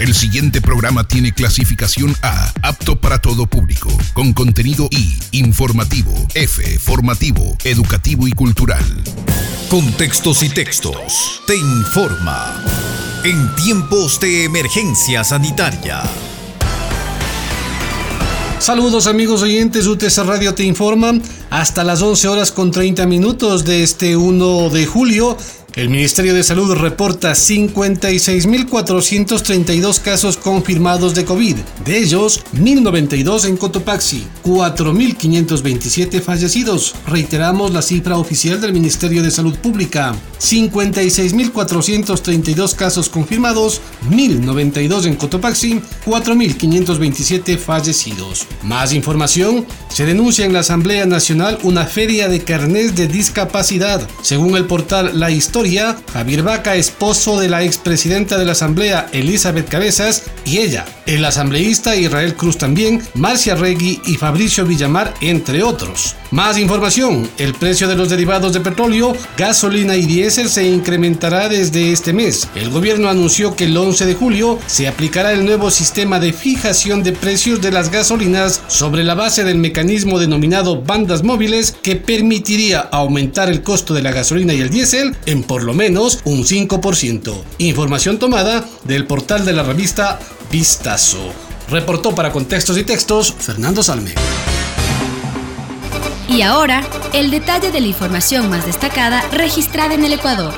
El siguiente programa tiene clasificación A, apto para todo público, con contenido I, informativo, F, formativo, educativo y cultural. Contextos y textos. Te informa. En tiempos de emergencia sanitaria. Saludos amigos oyentes, UTC Radio te informa. Hasta las 11 horas con 30 minutos de este 1 de julio el Ministerio de Salud reporta 56.432 casos confirmados de COVID, de ellos 1.092 en Cotopaxi, 4.527 fallecidos. Reiteramos la cifra oficial del Ministerio de Salud Pública, 56.432 casos confirmados, 1.092 en Cotopaxi, 4.527 fallecidos. Más información, se denuncia en la Asamblea Nacional una feria de carnés de discapacidad. Según el portal La Historia, Javier Vaca, esposo de la expresidenta de la Asamblea, Elizabeth Cabezas, y ella, el asambleísta Israel Cruz también, Marcia Regui y Fabricio Villamar, entre otros. Más información, el precio de los derivados de petróleo, gasolina y diésel se incrementará desde este mes. El gobierno anunció que el 11 de julio se aplicará el nuevo sistema de fijación de precios de las gasolinas sobre la base del mecanismo denominado bandas móviles que permitiría aumentar el costo de la gasolina y el diésel en por lo menos un 5%. Información tomada del portal de la revista Vistazo. Reportó para Contextos y Textos Fernando Salme. Y ahora, el detalle de la información más destacada registrada en el Ecuador.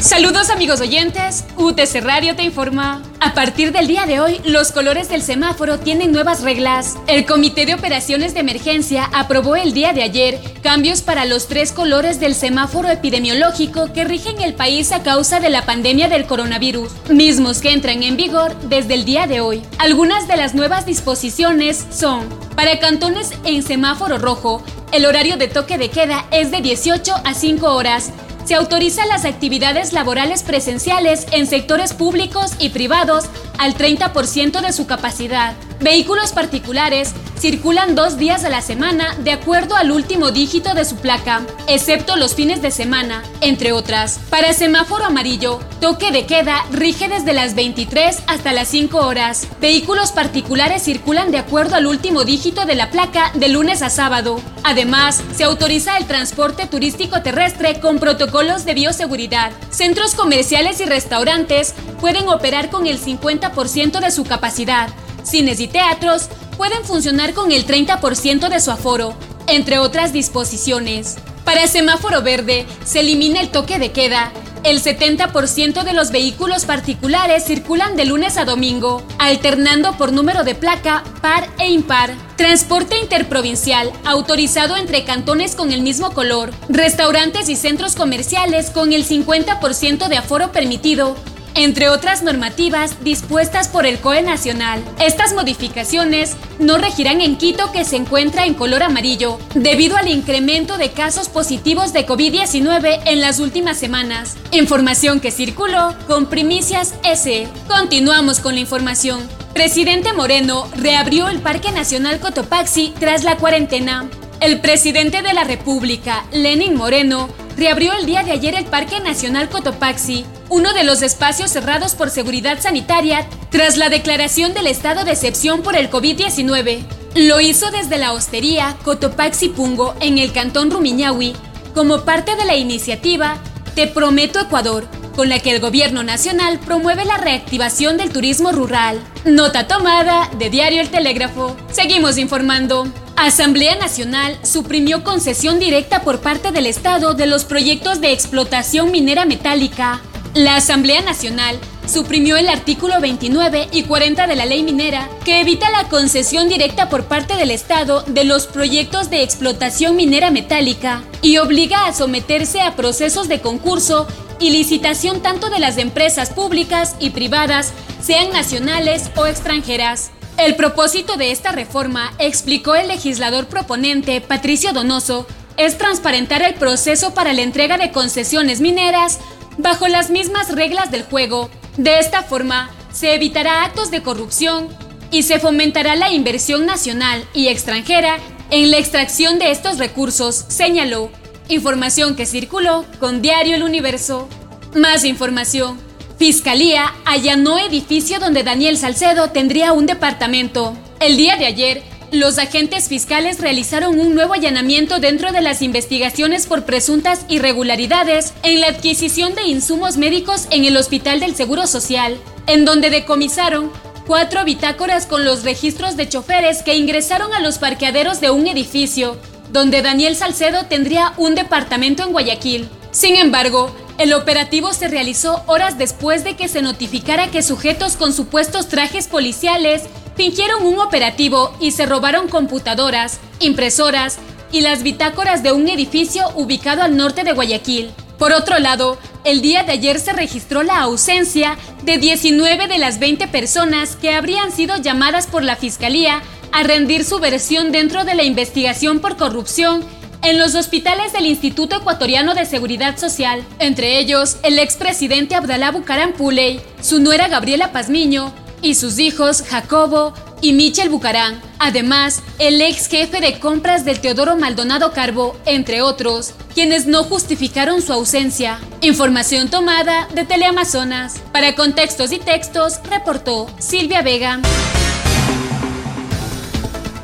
Saludos amigos oyentes, UTC Radio te informa. A partir del día de hoy, los colores del semáforo tienen nuevas reglas. El Comité de Operaciones de Emergencia aprobó el día de ayer cambios para los tres colores del semáforo epidemiológico que rigen el país a causa de la pandemia del coronavirus, mismos que entran en vigor desde el día de hoy. Algunas de las nuevas disposiciones son, para cantones en semáforo rojo, el horario de toque de queda es de 18 a 5 horas se autorizan las actividades laborales presenciales en sectores públicos y privados al 30% de su capacidad. Vehículos particulares circulan dos días a la semana de acuerdo al último dígito de su placa, excepto los fines de semana, entre otras. Para semáforo amarillo, toque de queda rige desde las 23 hasta las 5 horas. Vehículos particulares circulan de acuerdo al último dígito de la placa de lunes a sábado. Además, se autoriza el transporte turístico terrestre con protocolos de bioseguridad. Centros comerciales y restaurantes pueden operar con el 50% de su capacidad. Cines y teatros pueden funcionar con el 30% de su aforo, entre otras disposiciones. Para semáforo verde, se elimina el toque de queda. El 70% de los vehículos particulares circulan de lunes a domingo, alternando por número de placa par e impar. Transporte interprovincial, autorizado entre cantones con el mismo color. Restaurantes y centros comerciales con el 50% de aforo permitido entre otras normativas dispuestas por el COE Nacional. Estas modificaciones no regirán en Quito que se encuentra en color amarillo, debido al incremento de casos positivos de COVID-19 en las últimas semanas. Información que circuló con Primicias S. Continuamos con la información. Presidente Moreno reabrió el Parque Nacional Cotopaxi tras la cuarentena. El presidente de la República, Lenin Moreno, reabrió el día de ayer el Parque Nacional Cotopaxi, uno de los espacios cerrados por seguridad sanitaria tras la declaración del estado de excepción por el COVID-19. Lo hizo desde la hostería Cotopaxi Pungo en el cantón Rumiñahui, como parte de la iniciativa Te Prometo Ecuador, con la que el gobierno nacional promueve la reactivación del turismo rural. Nota tomada de Diario El Telégrafo. Seguimos informando. Asamblea Nacional suprimió concesión directa por parte del Estado de los proyectos de explotación minera metálica. La Asamblea Nacional suprimió el artículo 29 y 40 de la ley minera, que evita la concesión directa por parte del Estado de los proyectos de explotación minera metálica y obliga a someterse a procesos de concurso y licitación tanto de las empresas públicas y privadas, sean nacionales o extranjeras. El propósito de esta reforma, explicó el legislador proponente Patricio Donoso, es transparentar el proceso para la entrega de concesiones mineras bajo las mismas reglas del juego. De esta forma, se evitará actos de corrupción y se fomentará la inversión nacional y extranjera en la extracción de estos recursos, señaló. Información que circuló con Diario El Universo. Más información. Fiscalía allanó edificio donde Daniel Salcedo tendría un departamento. El día de ayer, los agentes fiscales realizaron un nuevo allanamiento dentro de las investigaciones por presuntas irregularidades en la adquisición de insumos médicos en el Hospital del Seguro Social, en donde decomisaron cuatro bitácoras con los registros de choferes que ingresaron a los parqueaderos de un edificio, donde Daniel Salcedo tendría un departamento en Guayaquil. Sin embargo, el operativo se realizó horas después de que se notificara que sujetos con supuestos trajes policiales fingieron un operativo y se robaron computadoras, impresoras y las bitácoras de un edificio ubicado al norte de Guayaquil. Por otro lado, el día de ayer se registró la ausencia de 19 de las 20 personas que habrían sido llamadas por la Fiscalía a rendir su versión dentro de la investigación por corrupción en los hospitales del Instituto Ecuatoriano de Seguridad Social, entre ellos el expresidente Abdalá Bucaram Puley, su nuera Gabriela Pazmiño y sus hijos Jacobo y Michel Bucarán. Además, el ex jefe de compras del Teodoro Maldonado Carbo, entre otros, quienes no justificaron su ausencia. Información tomada de Teleamazonas. Para contextos y textos, reportó Silvia Vega.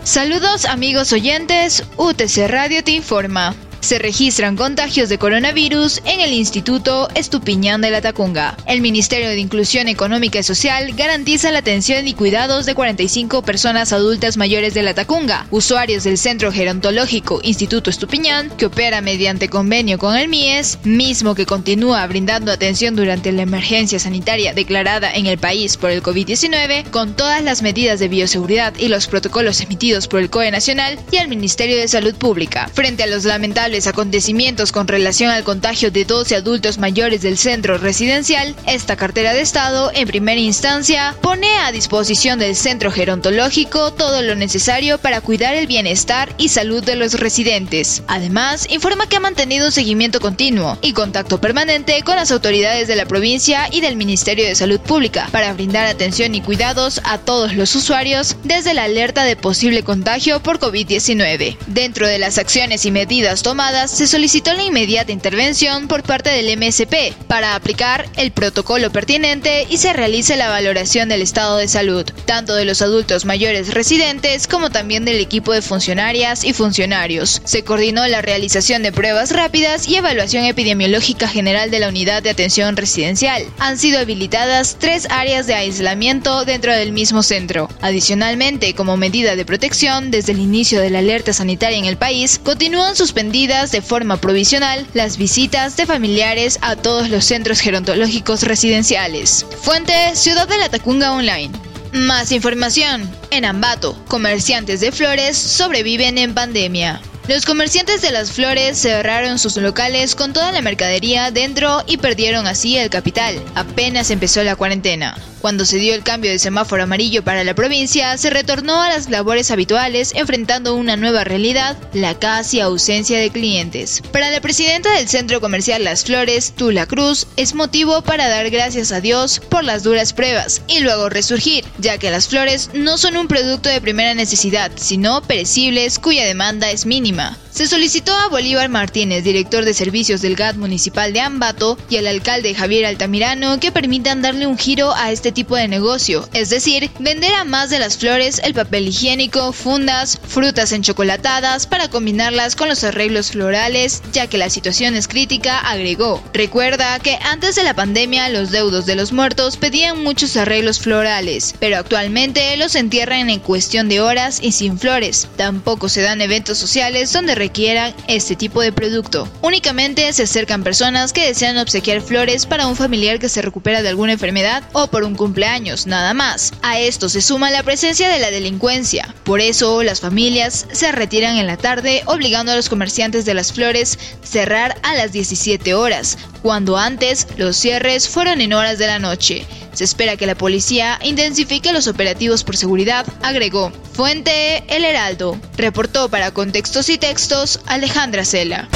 Saludos amigos oyentes, UTC Radio te informa se registran contagios de coronavirus en el Instituto Estupiñán de la Tacunga. El Ministerio de Inclusión Económica y Social garantiza la atención y cuidados de 45 personas adultas mayores de la Tacunga, usuarios del Centro Gerontológico Instituto Estupiñán, que opera mediante convenio con el MIES, mismo que continúa brindando atención durante la emergencia sanitaria declarada en el país por el COVID-19, con todas las medidas de bioseguridad y los protocolos emitidos por el COE Nacional y el Ministerio de Salud Pública. Frente a los lamentables acontecimientos con relación al contagio de 12 adultos mayores del centro residencial, esta cartera de Estado, en primera instancia, pone a disposición del centro gerontológico todo lo necesario para cuidar el bienestar y salud de los residentes. Además, informa que ha mantenido un seguimiento continuo y contacto permanente con las autoridades de la provincia y del Ministerio de Salud Pública para brindar atención y cuidados a todos los usuarios desde la alerta de posible contagio por COVID-19. Dentro de las acciones y medidas tomadas, se solicitó la inmediata intervención por parte del MSP para aplicar el protocolo pertinente y se realice la valoración del estado de salud, tanto de los adultos mayores residentes como también del equipo de funcionarias y funcionarios. Se coordinó la realización de pruebas rápidas y evaluación epidemiológica general de la unidad de atención residencial. Han sido habilitadas tres áreas de aislamiento dentro del mismo centro. Adicionalmente, como medida de protección, desde el inicio de la alerta sanitaria en el país, continúan suspendidas de forma provisional las visitas de familiares a todos los centros gerontológicos residenciales. Fuente Ciudad de la Tacunga Online. Más información. En Ambato, comerciantes de flores sobreviven en pandemia. Los comerciantes de las flores cerraron sus locales con toda la mercadería dentro y perdieron así el capital. Apenas empezó la cuarentena. Cuando se dio el cambio de semáforo amarillo para la provincia, se retornó a las labores habituales, enfrentando una nueva realidad, la casi ausencia de clientes. Para la presidenta del centro comercial Las Flores, Tula Cruz, es motivo para dar gracias a Dios por las duras pruebas y luego resurgir, ya que las flores no son un producto de primera necesidad, sino perecibles cuya demanda es mínima. Se solicitó a Bolívar Martínez, director de servicios del GAT municipal de Ambato, y al alcalde Javier Altamirano que permitan darle un giro a este tipo de negocio, es decir, vender a más de las flores el papel higiénico, fundas, frutas enchocolatadas para combinarlas con los arreglos florales, ya que la situación es crítica, agregó. Recuerda que antes de la pandemia los deudos de los muertos pedían muchos arreglos florales, pero actualmente los entierran en cuestión de horas y sin flores. Tampoco se dan eventos sociales donde requieran este tipo de producto. Únicamente se acercan personas que desean obsequiar flores para un familiar que se recupera de alguna enfermedad o por un cumpleaños, nada más. A esto se suma la presencia de la delincuencia. Por eso las familias se retiran en la tarde obligando a los comerciantes de las flores cerrar a las 17 horas, cuando antes los cierres fueron en horas de la noche. Se espera que la policía intensifique los operativos por seguridad, agregó. Fuente El Heraldo. Reportó para Contextos y Textos Alejandra Cela.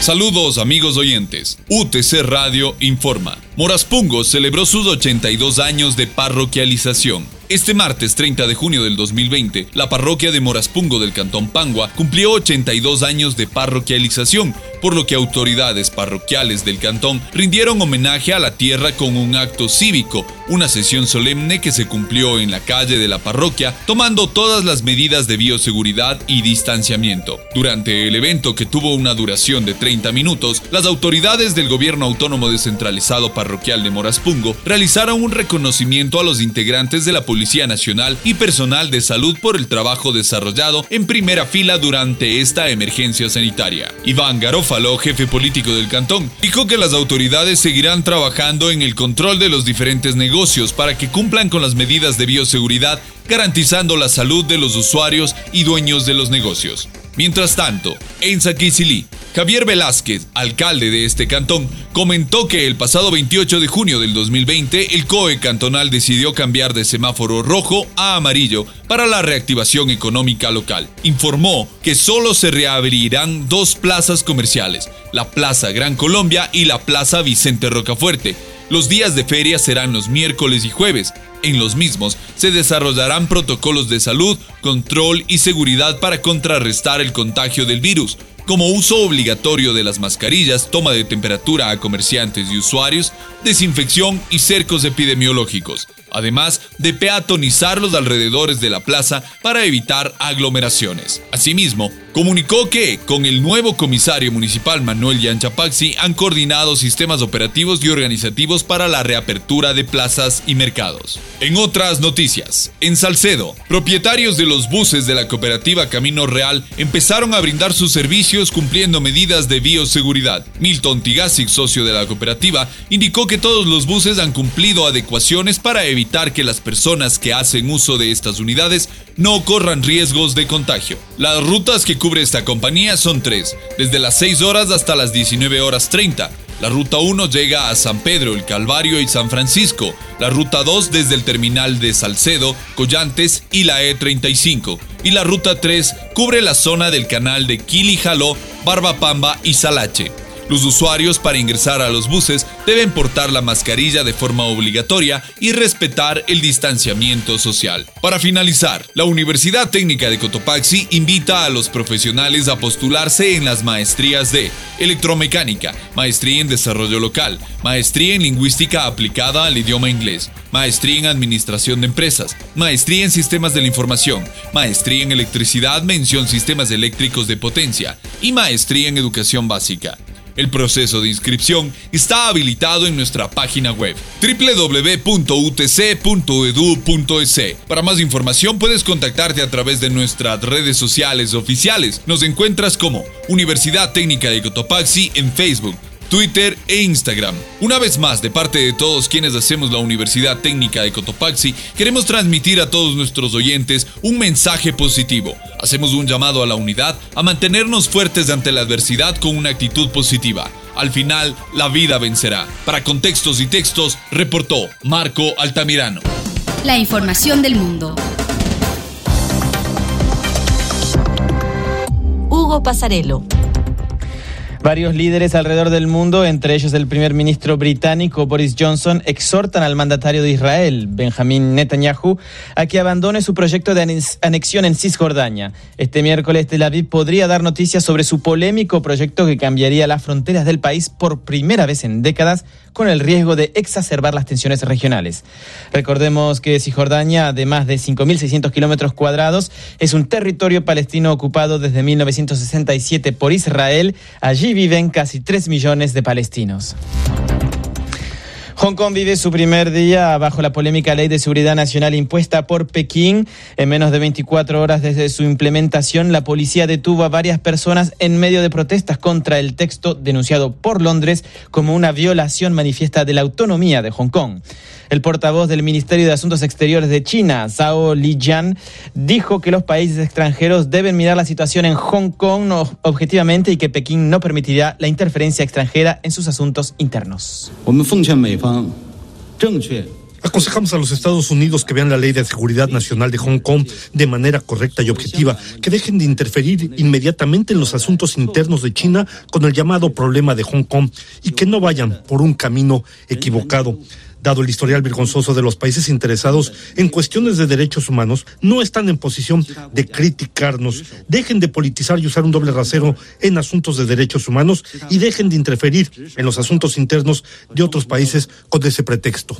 Saludos amigos oyentes. UTC Radio informa. Moraspungo celebró sus 82 años de parroquialización Este martes 30 de junio del 2020, la parroquia de Moraspungo del Cantón Pangua cumplió 82 años de parroquialización, por lo que autoridades parroquiales del cantón rindieron homenaje a la tierra con un acto cívico, una sesión solemne que se cumplió en la calle de la parroquia, tomando todas las medidas de bioseguridad y distanciamiento. Durante el evento, que tuvo una duración de 30 minutos, las autoridades del gobierno autónomo descentralizado parroquial de Moraspungo realizaron un reconocimiento a los integrantes de la Policía Nacional y personal de salud por el trabajo desarrollado en primera fila durante esta emergencia sanitaria. Iván Garófalo, jefe político del cantón, dijo que las autoridades seguirán trabajando en el control de los diferentes negocios para que cumplan con las medidas de bioseguridad, garantizando la salud de los usuarios y dueños de los negocios. Mientras tanto, en Saquisilí, Javier Velázquez, alcalde de este cantón, comentó que el pasado 28 de junio del 2020 el COE cantonal decidió cambiar de semáforo rojo a amarillo para la reactivación económica local. Informó que solo se reabrirán dos plazas comerciales, la Plaza Gran Colombia y la Plaza Vicente Rocafuerte. Los días de feria serán los miércoles y jueves, en los mismos se desarrollarán protocolos de salud, control y seguridad para contrarrestar el contagio del virus, como uso obligatorio de las mascarillas, toma de temperatura a comerciantes y usuarios, desinfección y cercos epidemiológicos además de peatonizar los alrededores de la plaza para evitar aglomeraciones. Asimismo, comunicó que con el nuevo comisario municipal Manuel Yanchapaxi han coordinado sistemas operativos y organizativos para la reapertura de plazas y mercados. En otras noticias, en Salcedo, propietarios de los buses de la cooperativa Camino Real empezaron a brindar sus servicios cumpliendo medidas de bioseguridad. Milton Tigasic, socio de la cooperativa, indicó que todos los buses han cumplido adecuaciones para evitar que las personas que hacen uso de estas unidades no corran riesgos de contagio. Las rutas que cubre esta compañía son tres, desde las 6 horas hasta las 19 horas 30. La ruta 1 llega a San Pedro, el Calvario y San Francisco. La ruta 2 desde el terminal de Salcedo, Collantes y la E35. Y la ruta 3 cubre la zona del canal de Jaló, Barbapamba y Salache. Los usuarios para ingresar a los buses deben portar la mascarilla de forma obligatoria y respetar el distanciamiento social. Para finalizar, la Universidad Técnica de Cotopaxi invita a los profesionales a postularse en las maestrías de electromecánica, maestría en desarrollo local, maestría en lingüística aplicada al idioma inglés, maestría en administración de empresas, maestría en sistemas de la información, maestría en electricidad, mención sistemas eléctricos de potencia y maestría en educación básica. El proceso de inscripción está habilitado en nuestra página web www.utc.edu.es. Para más información puedes contactarte a través de nuestras redes sociales oficiales. Nos encuentras como Universidad Técnica de Cotopaxi en Facebook, Twitter e Instagram. Una vez más, de parte de todos quienes hacemos la Universidad Técnica de Cotopaxi, queremos transmitir a todos nuestros oyentes un mensaje positivo. Hacemos un llamado a la unidad a mantenernos fuertes ante la adversidad con una actitud positiva. Al final, la vida vencerá. Para contextos y textos, reportó Marco Altamirano. La información del mundo. Hugo Pasarelo. Varios líderes alrededor del mundo, entre ellos el primer ministro británico Boris Johnson, exhortan al mandatario de Israel, Benjamín Netanyahu, a que abandone su proyecto de anexión en Cisjordania. Este miércoles Tel Aviv podría dar noticias sobre su polémico proyecto que cambiaría las fronteras del país por primera vez en décadas con el riesgo de exacerbar las tensiones regionales. Recordemos que Cisjordania, de más de 5.600 kilómetros cuadrados, es un territorio palestino ocupado desde 1967 por Israel. Allí viven casi 3 millones de palestinos. Hong Kong vive su primer día bajo la polémica ley de seguridad nacional impuesta por Pekín. En menos de 24 horas desde su implementación, la policía detuvo a varias personas en medio de protestas contra el texto denunciado por Londres como una violación manifiesta de la autonomía de Hong Kong. El portavoz del Ministerio de Asuntos Exteriores de China, Zhao Lijian, dijo que los países extranjeros deben mirar la situación en Hong Kong objetivamente y que Pekín no permitirá la interferencia extranjera en sus asuntos internos. Aconsejamos a los Estados Unidos que vean la ley de seguridad nacional de Hong Kong de manera correcta y objetiva, que dejen de interferir inmediatamente en los asuntos internos de China con el llamado problema de Hong Kong y que no vayan por un camino equivocado Dado el historial vergonzoso de los países interesados en cuestiones de derechos humanos, no están en posición de criticarnos. Dejen de politizar y usar un doble rasero en asuntos de derechos humanos y dejen de interferir en los asuntos internos de otros países con ese pretexto.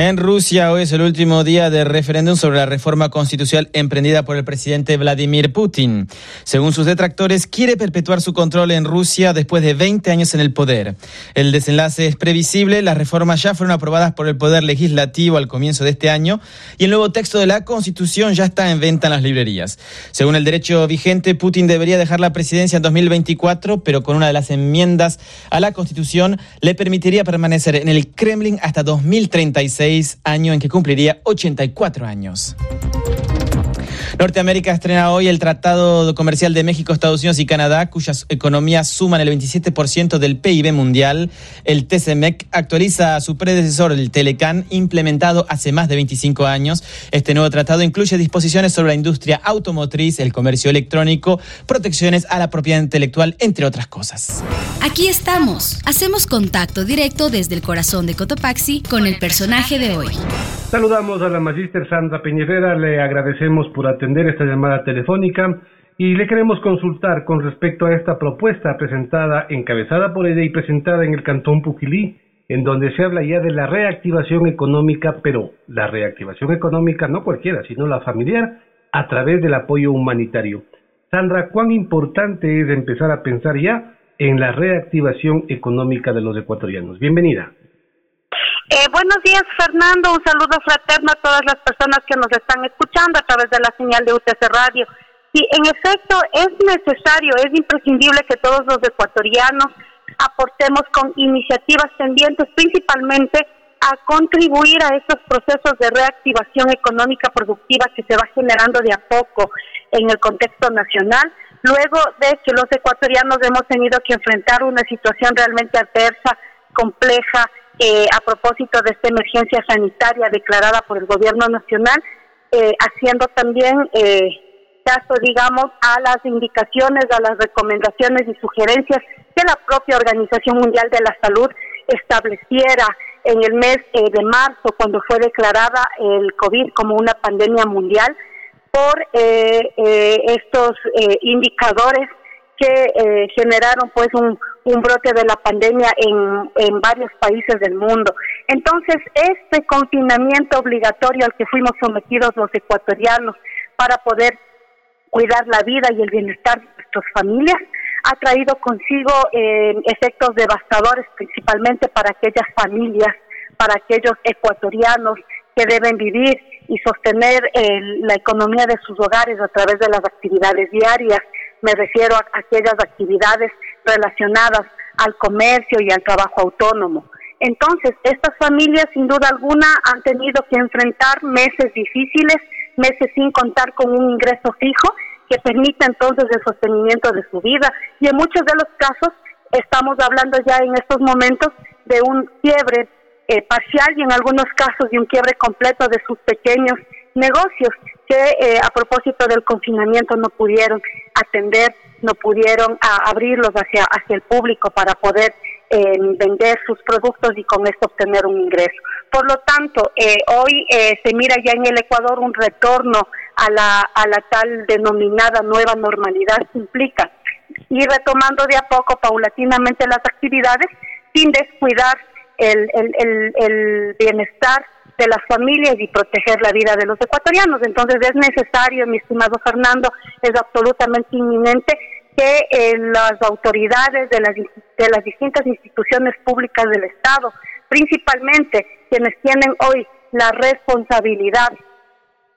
En Rusia hoy es el último día de referéndum sobre la reforma constitucional emprendida por el presidente Vladimir Putin. Según sus detractores, quiere perpetuar su control en Rusia después de 20 años en el poder. El desenlace es previsible, las reformas ya fueron aprobadas por el Poder Legislativo al comienzo de este año y el nuevo texto de la Constitución ya está en venta en las librerías. Según el derecho vigente, Putin debería dejar la presidencia en 2024, pero con una de las enmiendas a la Constitución le permitiría permanecer en el Kremlin hasta 2036 año en que cumpliría 84 años. Norteamérica estrena hoy el Tratado Comercial de México, Estados Unidos y Canadá, cuyas economías suman el 27% del PIB mundial. El TCMEC actualiza a su predecesor, el Telecan, implementado hace más de 25 años. Este nuevo tratado incluye disposiciones sobre la industria automotriz, el comercio electrónico, protecciones a la propiedad intelectual, entre otras cosas. Aquí estamos. Hacemos contacto directo desde el corazón de Cotopaxi con el personaje de hoy. Saludamos a la magíster Sandra Peñerera, le agradecemos por atender esta llamada telefónica y le queremos consultar con respecto a esta propuesta presentada, encabezada por ella y presentada en el Cantón Puquilí, en donde se habla ya de la reactivación económica, pero la reactivación económica no cualquiera, sino la familiar, a través del apoyo humanitario. Sandra, ¿cuán importante es empezar a pensar ya en la reactivación económica de los ecuatorianos? Bienvenida. Eh, buenos días, Fernando. Un saludo fraterno a todas las personas que nos están escuchando a través de la señal de UTC Radio. Sí, en efecto, es necesario, es imprescindible que todos los ecuatorianos aportemos con iniciativas tendientes principalmente a contribuir a estos procesos de reactivación económica productiva que se va generando de a poco en el contexto nacional. Luego de que los ecuatorianos hemos tenido que enfrentar una situación realmente adversa, compleja, eh, a propósito de esta emergencia sanitaria declarada por el gobierno nacional, eh, haciendo también eh, caso, digamos, a las indicaciones, a las recomendaciones y sugerencias que la propia Organización Mundial de la Salud estableciera en el mes de marzo, cuando fue declarada el COVID como una pandemia mundial, por estos indicadores que generaron pues un, un brote de la pandemia en, en varios países del mundo. Entonces, este confinamiento obligatorio al que fuimos sometidos los ecuatorianos para poder cuidar la vida y el bienestar de nuestras familias ha traído consigo eh, efectos devastadores, principalmente para aquellas familias, para aquellos ecuatorianos que deben vivir y sostener eh, la economía de sus hogares a través de las actividades diarias. Me refiero a aquellas actividades relacionadas al comercio y al trabajo autónomo. Entonces, estas familias sin duda alguna han tenido que enfrentar meses difíciles, meses sin contar con un ingreso fijo que permita entonces el sostenimiento de su vida y en muchos de los casos estamos hablando ya en estos momentos de un quiebre eh, parcial y en algunos casos de un quiebre completo de sus pequeños negocios que eh, a propósito del confinamiento no pudieron atender, no pudieron abrirlos hacia, hacia el público para poder eh, vender sus productos y con esto obtener un ingreso. Por lo tanto, eh, hoy se mira ya en el Ecuador un retorno a la, a la tal denominada nueva normalidad que implica ir retomando de a poco paulatinamente las actividades sin descuidar el, el, el bienestar de las familias y proteger la vida de los ecuatorianos. Entonces es necesario, mi estimado Fernando, es absolutamente inminente que eh, las autoridades de las, de las distintas instituciones públicas del Estado, principalmente quienes tienen hoy la responsabilidad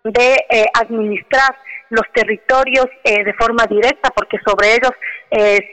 de eh, administrar los territorios eh, de forma directa, porque sobre ellos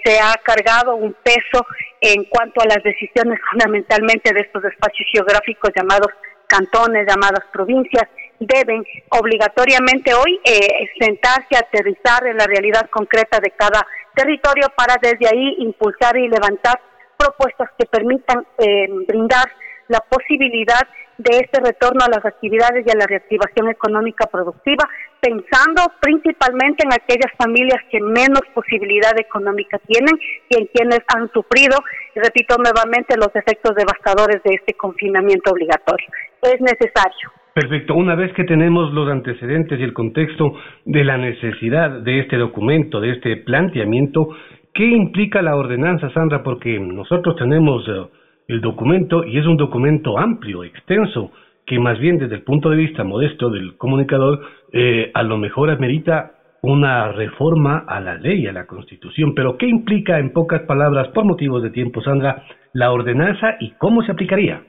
se ha cargado un peso en cuanto a las decisiones fundamentalmente de estos espacios geográficos llamados cantones, llamadas provincias, deben obligatoriamente hoy eh, sentarse, aterrizar en la realidad concreta de cada territorio para desde ahí impulsar y levantar propuestas que permitan eh, brindar la posibilidad de este retorno a las actividades y a la reactivación económica productiva, pensando principalmente en aquellas familias que menos posibilidad económica tienen y en quienes han sufrido, repito nuevamente, los efectos devastadores de este confinamiento obligatorio. Es necesario. Perfecto. Una vez que tenemos los antecedentes y el contexto de la necesidad de este documento, de este planteamiento, ¿qué implica la ordenanza, Sandra? Porque nosotros tenemos eh, el documento y es un documento amplio, extenso, que más bien desde el punto de vista modesto del comunicador, eh, a lo mejor amerita una reforma a la ley, a la constitución. Pero ¿qué implica, en pocas palabras, por motivos de tiempo, Sandra, la ordenanza y cómo se aplicaría?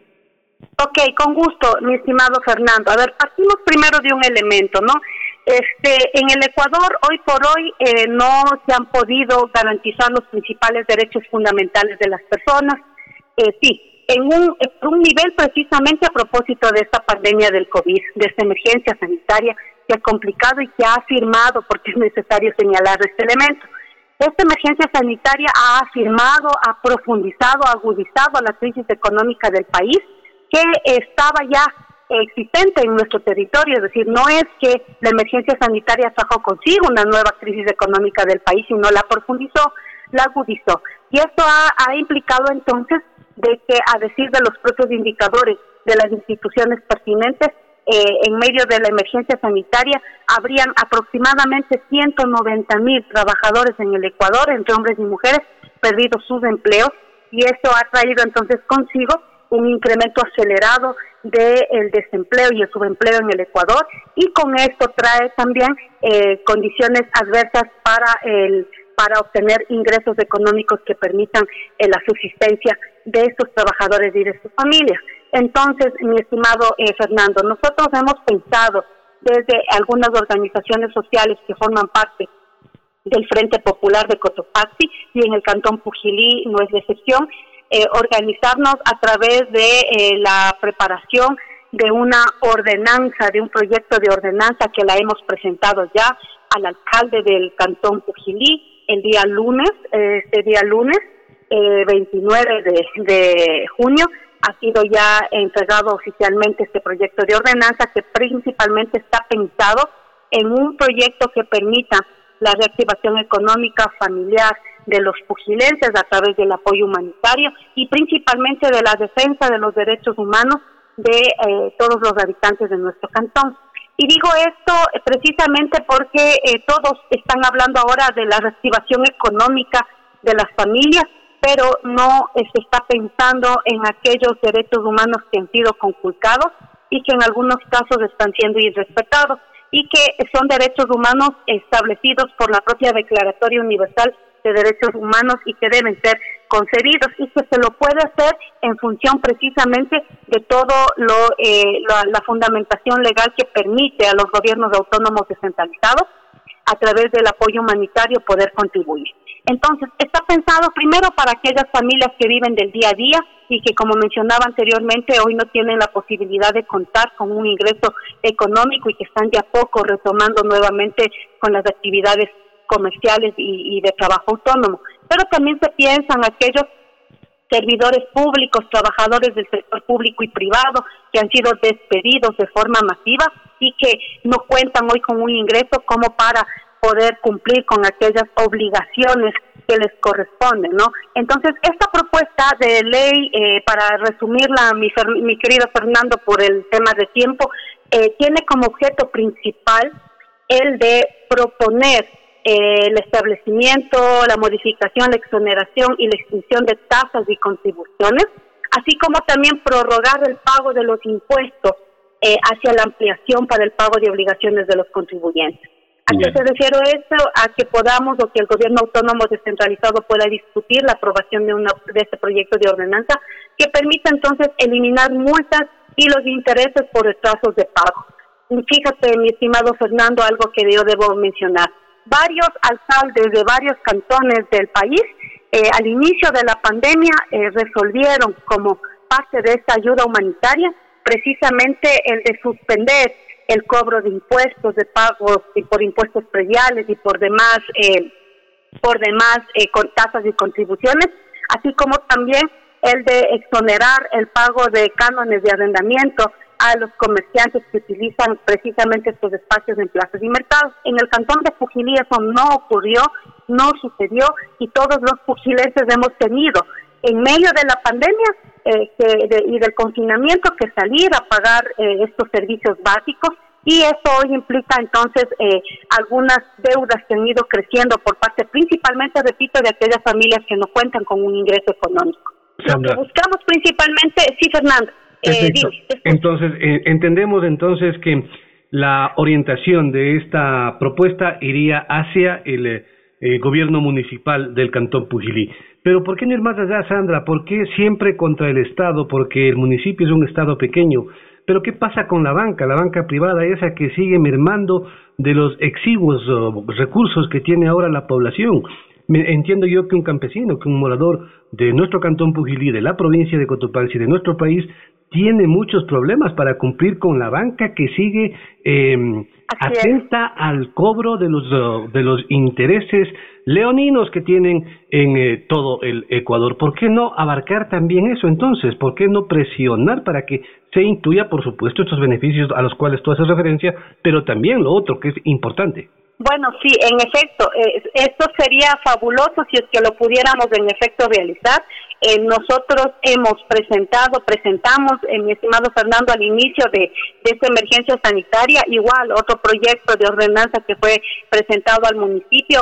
Ok, con gusto, mi estimado Fernando. A ver, partimos primero de un elemento, ¿no? Este, en el Ecuador, hoy por hoy, eh, no se han podido garantizar los principales derechos fundamentales de las personas. Eh, sí, en un, nivel precisamente a propósito de esta pandemia del COVID, de esta emergencia sanitaria que ha complicado y que ha afirmado, porque es necesario señalar este elemento, esta emergencia sanitaria ha afirmado, ha profundizado, ha agudizado la crisis económica del país que estaba ya existente en nuestro territorio, es decir, no es que la emergencia sanitaria trajo consigo una nueva crisis económica del país, sino la profundizó, la agudizó. Y esto ha, implicado entonces de que, a decir de los propios indicadores de las instituciones pertinentes, eh, en medio de la emergencia sanitaria, habrían aproximadamente 190 mil trabajadores en el Ecuador, entre hombres y mujeres, perdido sus empleos, y esto ha traído entonces consigo un incremento acelerado del desempleo y el subempleo en el Ecuador y con esto trae también eh, condiciones adversas para el para obtener ingresos económicos que permitan eh, la subsistencia de estos trabajadores y de sus familias. Entonces, mi estimado eh, Fernando, nosotros hemos pensado desde algunas organizaciones sociales que forman parte del Frente Popular de Cotopaxi y en el Cantón Pujilí no es la excepción, eh, organizarnos a través de eh, la preparación de una ordenanza, de un proyecto de ordenanza que la hemos presentado ya al alcalde del Cantón Pujilí el día lunes, este día lunes, 29 eh, de, junio, ha sido ya entregado oficialmente este proyecto de ordenanza que principalmente está pensado en un proyecto que permita la reactivación económica familiar de los pugilenses a través del apoyo humanitario y principalmente de la defensa de los derechos humanos de eh, todos los habitantes de nuestro cantón. Y digo esto eh, precisamente porque eh, todos están hablando ahora de la reactivación económica de las familias, pero no se está pensando en aquellos derechos humanos que han sido conculcados y que en algunos casos están siendo irrespetados y que son derechos humanos establecidos por la propia Declaratoria Universal de derechos humanos y que deben ser concedidos y que se lo puede hacer en función precisamente de todo lo eh, la, fundamentación legal que permite a los gobiernos autónomos descentralizados a través del apoyo humanitario poder contribuir. Entonces, está pensado primero para aquellas familias que viven del día a día y que, como mencionaba anteriormente, hoy no tienen la posibilidad de contar con un ingreso económico y que están de a poco retomando nuevamente con las actividades comerciales y, de trabajo autónomo. Pero también se piensan aquellos servidores públicos, trabajadores del sector público y privado que han sido despedidos de forma masiva y que no cuentan hoy con un ingreso como para poder cumplir con aquellas obligaciones que les corresponden, ¿no? Entonces, esta propuesta de ley, eh, para resumirla, mi, mi querido Fernando, por el tema de tiempo, eh, tiene como objeto principal el de proponer el establecimiento, la modificación, la exoneración y la extinción de tasas y contribuciones, así como también prorrogar el pago de los impuestos eh, hacia la ampliación para el pago de obligaciones de los contribuyentes. ¿A qué se refiere esto? A que podamos o que el gobierno autónomo descentralizado pueda discutir la aprobación de, una, de este proyecto de ordenanza que permita entonces eliminar multas y los intereses por retrasos de pago. Fíjate, mi estimado Fernando, algo que yo debo mencionar varios alcaldes de varios cantones del país eh, al inicio de la pandemia eh, resolvieron como parte de esta ayuda humanitaria precisamente el de suspender el cobro de impuestos, de pagos y por impuestos prediales y por demás, eh, por demás con tasas y contribuciones, así como también el de exonerar el pago de cánones de arrendamiento a los comerciantes que utilizan precisamente estos espacios en plazas y mercados. En el cantón de Fujilí eso no ocurrió, no sucedió y todos los fujilenses hemos tenido en medio de la pandemia eh, y del confinamiento que salir a pagar eh, estos servicios básicos y eso hoy implica entonces eh, algunas deudas que han ido creciendo por parte principalmente, repito, de aquellas familias que no cuentan con un ingreso económico. Lo que buscamos principalmente, sí, Fernando. Eh, entonces, eh, entendemos entonces que la orientación de esta propuesta iría hacia el gobierno municipal del Cantón Pujilí. Pero ¿por qué no ir más allá, Sandra? ¿Por qué siempre contra el Estado? Porque el municipio es un Estado pequeño. Pero ¿qué pasa con la banca? La banca privada esa que sigue mermando de los exiguos recursos que tiene ahora la población. Entiendo yo que un campesino, que un morador de nuestro cantón Pujilí, de la provincia de Cotopaxi, de nuestro país, tiene muchos problemas para cumplir con la banca que sigue eh, atenta al cobro de los, de los intereses leoninos que tienen en eh, todo el Ecuador. ¿Por qué no abarcar también eso entonces? ¿Por qué no presionar para que se incluya, por supuesto, estos beneficios a los cuales tú haces referencia, pero también lo otro que es importante? Bueno, sí, en efecto, eh, esto sería fabuloso si es que lo pudiéramos en efecto realizar. Eh, nosotros hemos presentado, presentamos, eh, mi estimado Fernando, al inicio de, esta emergencia sanitaria, igual otro proyecto de ordenanza que fue presentado al municipio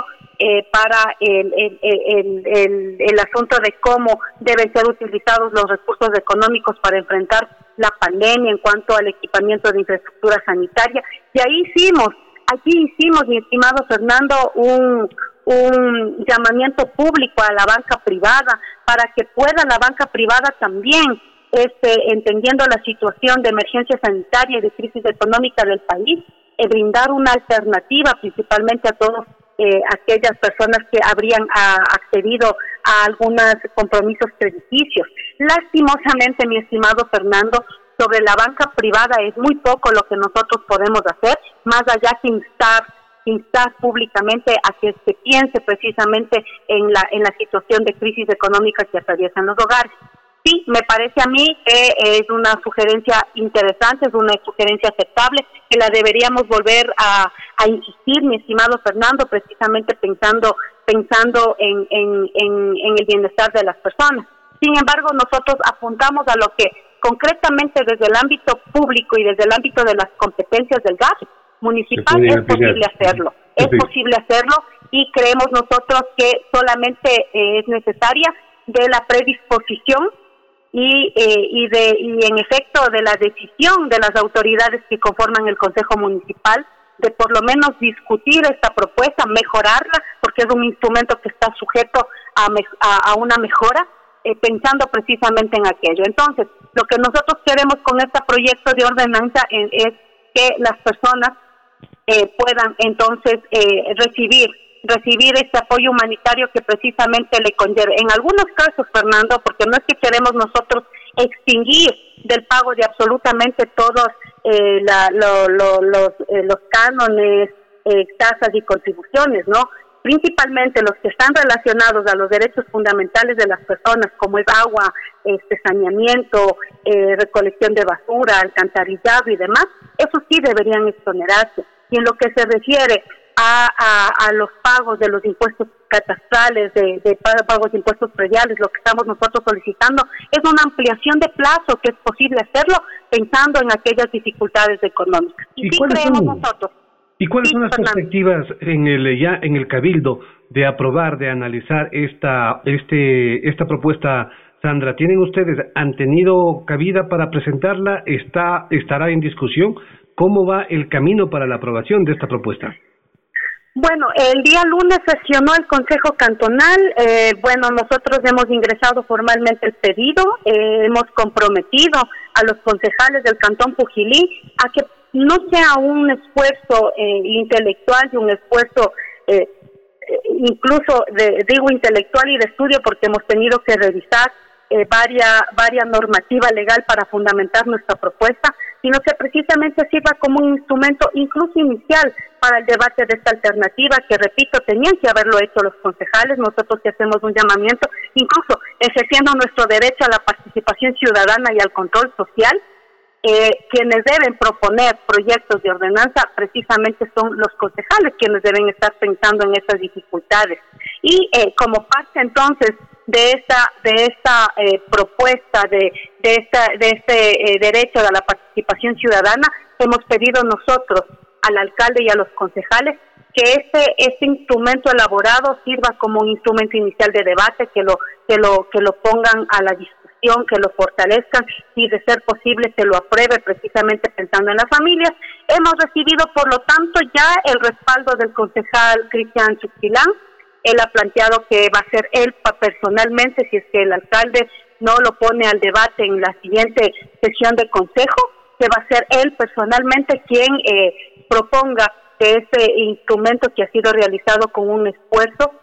para el, el asunto de cómo deben ser utilizados los recursos económicos para enfrentar la pandemia en cuanto al equipamiento de infraestructura sanitaria. Y ahí hicimos Aquí hicimos, mi estimado Fernando, un, un llamamiento público a la banca privada para que pueda la banca privada también, este, entendiendo la situación de emergencia sanitaria y de crisis económica del país, eh, brindar una alternativa principalmente a todas eh, aquellas personas que habrían ah, accedido a algunos compromisos crediticios. Lastimosamente, mi estimado Fernando, sobre la banca privada es muy poco lo que nosotros podemos hacer, más allá que instar instar públicamente a que se piense precisamente en la en la situación de crisis económica que atraviesan los hogares. Sí, me parece a mí que es una sugerencia interesante, es una sugerencia aceptable, que la deberíamos volver a, a insistir, mi estimado Fernando, precisamente pensando pensando en, en, en, en el bienestar de las personas. Sin embargo, nosotros apuntamos a lo que concretamente desde el ámbito público y desde el ámbito de las competencias del gas municipal es posible hacerlo. Es posible hacerlo y creemos nosotros que solamente eh, es necesaria de la predisposición y, eh, y, de, y en efecto de la decisión de las autoridades que conforman el Consejo Municipal de por lo menos discutir esta propuesta, mejorarla, porque es un instrumento que está sujeto a, a, a una mejora eh, pensando precisamente en aquello. Entonces, lo que nosotros queremos con este proyecto de ordenanza es, que las personas eh, puedan entonces eh, recibir recibir este apoyo humanitario que precisamente le conlleve. En algunos casos, Fernando, porque no es que queremos nosotros extinguir del pago de absolutamente todos los, los cánones, tasas y contribuciones, ¿no? Principalmente los que están relacionados a los derechos fundamentales de las personas, como es agua, este, saneamiento, eh, recolección de basura, alcantarillado y demás, eso sí deberían exonerarse. Y en lo que se refiere a, a, los pagos de los impuestos catastrales, de, de, pagos de impuestos prediales, lo que estamos nosotros solicitando es una ampliación de plazo que es posible hacerlo pensando en aquellas dificultades económicas. Y, sí creemos nosotros ¿Y cuáles son las perspectivas en el ya en el cabildo de aprobar, de analizar esta este esta propuesta, Sandra? ¿Tienen ustedes han tenido cabida para presentarla? Está estará en discusión. ¿Cómo va el camino para la aprobación de esta propuesta? Bueno, el día lunes sesionó el Consejo Cantonal. Eh, bueno, nosotros hemos ingresado formalmente el pedido, eh, hemos comprometido a los concejales del Cantón Pujilí a que no sea un esfuerzo eh, intelectual y un esfuerzo eh, incluso de, digo intelectual y de estudio porque hemos tenido que revisar eh, varias, varias normativa legal para fundamentar nuestra propuesta, sino que precisamente sirva como un instrumento incluso inicial para el debate de esta alternativa, que repito, tenían que haberlo hecho los concejales, nosotros que hacemos un llamamiento, incluso ejerciendo nuestro derecho a la participación ciudadana y al control social, quienes deben proponer proyectos de ordenanza precisamente son los concejales quienes deben estar pensando en estas dificultades. Y eh, como parte entonces de esta de esta eh, propuesta de de esta de este eh, derecho a la participación ciudadana hemos pedido nosotros al alcalde y a los concejales que este este instrumento elaborado sirva como un instrumento inicial de debate que lo que lo que lo pongan a la discusión que lo fortalezcan y de ser posible se lo apruebe precisamente pensando en las familias hemos recibido por lo tanto ya el respaldo del concejal Cristian Chuquilán él ha planteado que va a ser él personalmente, si es que el alcalde no lo pone al debate en la siguiente sesión de consejo, que va a ser él personalmente quien eh, proponga que este instrumento que ha sido realizado con un esfuerzo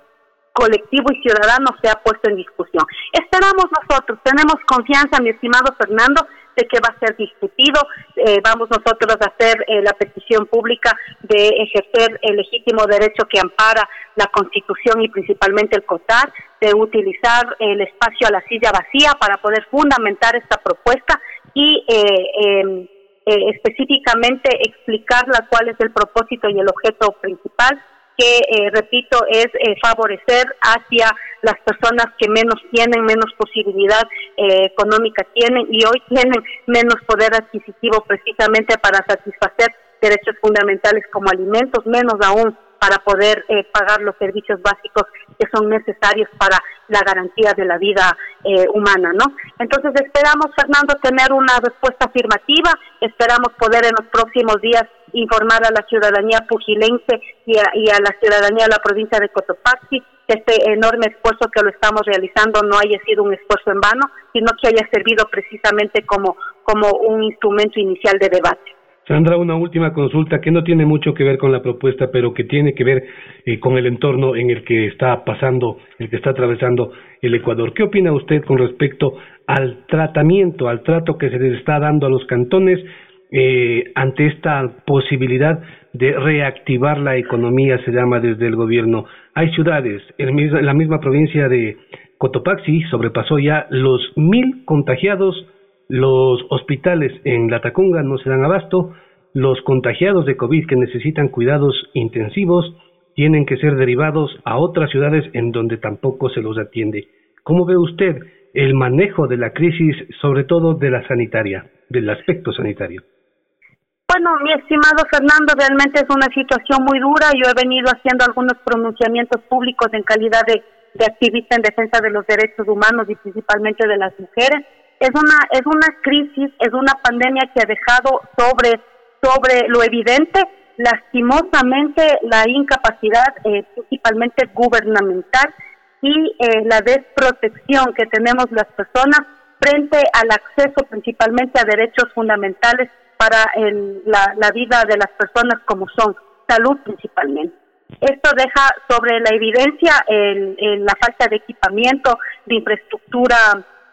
colectivo y ciudadano sea puesto en discusión. Esperamos nosotros, tenemos confianza, mi estimado Fernando, de que va a ser discutido. Eh, vamos nosotros a hacer eh, la petición pública de ejercer el legítimo derecho que ampara la Constitución y principalmente el COTAR, de utilizar el espacio a la silla vacía para poder fundamentar esta propuesta y eh, em, específicamente explicarla cuál es el propósito y el objeto principal que, eh, repito, es eh, favorecer hacia las personas que menos tienen, menos posibilidad eh, económica tienen y hoy tienen menos poder adquisitivo precisamente para satisfacer derechos fundamentales como alimentos, menos aún para poder eh, pagar los servicios básicos que son necesarios para la garantía de la vida eh, humana, ¿no? Entonces esperamos, Fernando, tener una respuesta afirmativa, esperamos poder en los próximos días informar a la ciudadanía pugilense y a, la ciudadanía de la provincia de Cotopaxi que este enorme esfuerzo que lo estamos realizando no haya sido un esfuerzo en vano, sino que haya servido precisamente como, como un instrumento inicial de debate. Sandra, una última consulta que no tiene mucho que ver con la propuesta, pero que tiene que ver eh, con el entorno en el que está pasando, el que está atravesando el Ecuador. ¿Qué opina usted con respecto al tratamiento, al trato que se les está dando a los cantones eh, ante esta posibilidad de reactivar la economía, se llama desde el gobierno? Hay ciudades, en la misma provincia de Cotopaxi sobrepasó ya los mil contagiados los hospitales en La Tacunga no se dan abasto, los contagiados de COVID que necesitan cuidados intensivos tienen que ser derivados a otras ciudades en donde tampoco se los atiende. ¿Cómo ve usted el manejo de la crisis, sobre todo de la sanitaria, del aspecto sanitario? Bueno, mi estimado Fernando, realmente es una situación muy dura. Yo he venido haciendo algunos pronunciamientos públicos en calidad de, de activista en defensa de los derechos humanos y principalmente de las mujeres es una es una crisis, es una pandemia que ha dejado sobre sobre lo evidente lastimosamente la incapacidad eh, principalmente gubernamental y eh, la desprotección que tenemos las personas frente al acceso principalmente a derechos fundamentales para la, la vida de las personas como son salud principalmente. Esto deja sobre la evidencia el, la falta de equipamiento, de infraestructura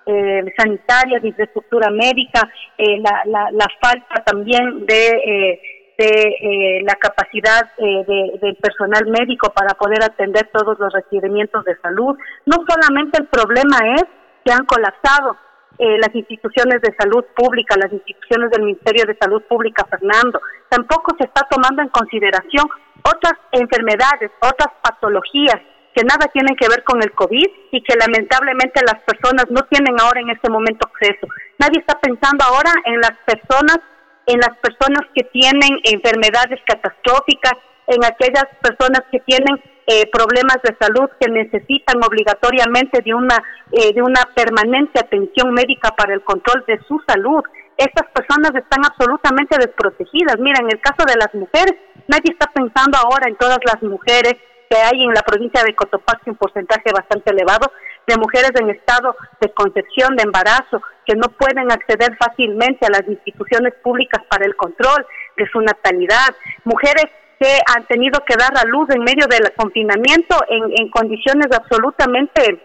eh, sanitaria, de infraestructura médica, eh, la, falta también de, eh, eh, la capacidad de, del personal médico para poder atender todos los requerimientos de salud. No solamente el problema es que han colapsado las instituciones de salud pública, las instituciones del Ministerio de Salud Pública, Fernando, tampoco se está tomando en consideración otras enfermedades, otras patologías que nada tienen que ver con el COVID y que lamentablemente las personas no tienen ahora en este momento acceso. Nadie está pensando ahora en las personas, en las personas que tienen enfermedades catastróficas, en aquellas personas que tienen eh, problemas de salud que necesitan obligatoriamente de una eh, de una permanente atención médica para el control de su salud. Estas personas están absolutamente desprotegidas. Mira, en el caso de las mujeres, nadie está pensando ahora en todas las mujeres que hay en la provincia de Cotopaxi un porcentaje bastante elevado de mujeres en estado de concepción, de embarazo, que no pueden acceder fácilmente a las instituciones públicas para el control de su natalidad, mujeres que han tenido que dar a luz en medio del confinamiento en, en condiciones absolutamente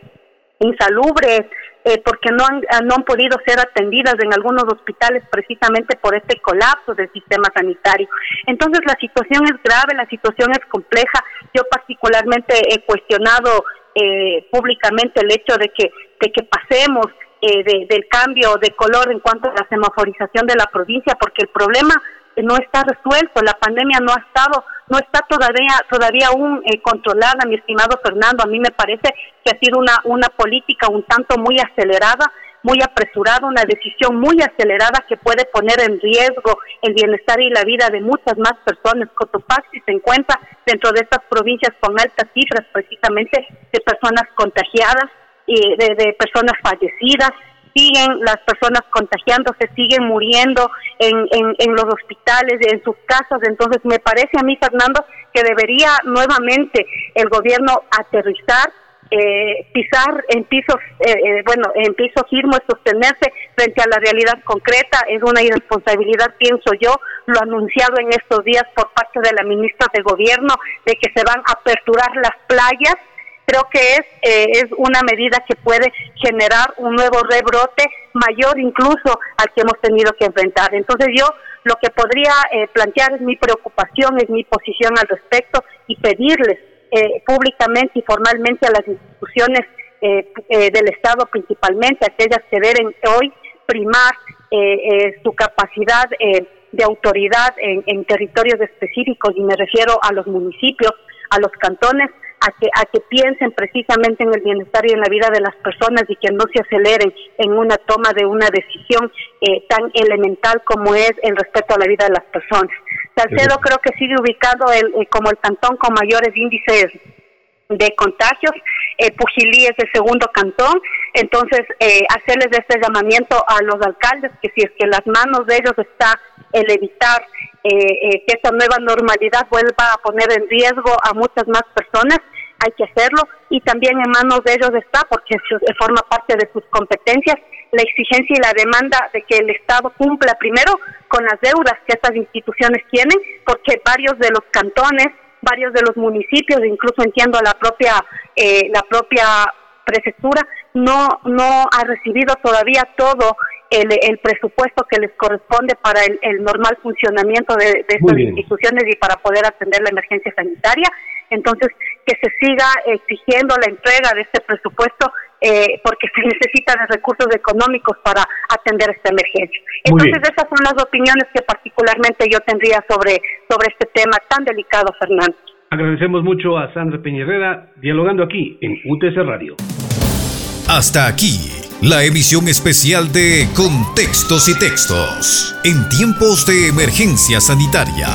insalubres, eh, porque no han, no han podido ser atendidas en algunos hospitales precisamente por este colapso del sistema sanitario. Entonces la situación es grave, la situación es compleja. Yo particularmente he cuestionado eh, públicamente el hecho de que, de que pasemos eh, del cambio de color en cuanto a la semaforización de la provincia, porque el problema no está resuelto, la pandemia no ha estado, no está todavía, todavía aún eh, controlada, mi estimado Fernando. A mí me parece que ha sido una, una política un tanto muy acelerada, muy apresurada, una decisión muy acelerada que puede poner en riesgo el bienestar y la vida de muchas más personas. Cotopaxi se encuentra dentro de estas provincias con altas cifras precisamente de personas contagiadas y de, de personas fallecidas siguen las personas contagiándose, siguen muriendo en, en, los hospitales, en sus casas. Entonces, me parece a mí, Fernando, que debería nuevamente el gobierno aterrizar eh, pisar en pisos, eh, eh, bueno, en piso firme, sostenerse frente a la realidad concreta, es una irresponsabilidad, pienso yo, lo anunciado en estos días por parte de la ministra de Gobierno, de que se van a aperturar las playas, creo que es, eh, es una medida que puede generar un nuevo rebrote mayor incluso al que hemos tenido que enfrentar. Entonces yo lo que podría eh, plantear es mi preocupación, es mi posición al respecto y pedirles eh, públicamente y formalmente a las instituciones del Estado principalmente, aquellas que deben hoy primar su capacidad de autoridad en, en territorios específicos y me refiero a los municipios, a los cantones, a que, a que piensen precisamente en el bienestar y en la vida de las personas y que no se aceleren en una toma de una decisión eh, tan elemental como es el respeto a la vida de las personas. Salcedo creo que sigue ubicado el, eh, como el cantón con mayores índices de contagios, eh, Pujilí es el segundo cantón, entonces eh, hacerles este llamamiento a los alcaldes que si es que las manos de ellos está el evitar eh, que esta nueva normalidad vuelva a poner en riesgo a muchas más personas, hay que hacerlo. Y también en manos de ellos está, porque forma parte de sus competencias, la exigencia y la demanda de que el Estado cumpla primero con las deudas que estas instituciones tienen, porque varios de los cantones varios de los municipios, incluso entiendo la propia eh, la propia prefectura no no ha recibido todavía todo el, el presupuesto que les corresponde para el, el normal funcionamiento de, de estas instituciones y para poder atender la emergencia sanitaria. Entonces, que se siga exigiendo la entrega de este presupuesto eh, porque se necesita de recursos económicos para atender esta emergencia. Entonces, esas son las opiniones que particularmente yo tendría sobre, sobre este tema tan delicado, Fernando. Agradecemos mucho a Sandra Peñerrera dialogando aquí en UTC Radio. Hasta aquí la emisión especial de Contextos y Textos en tiempos de emergencia sanitaria.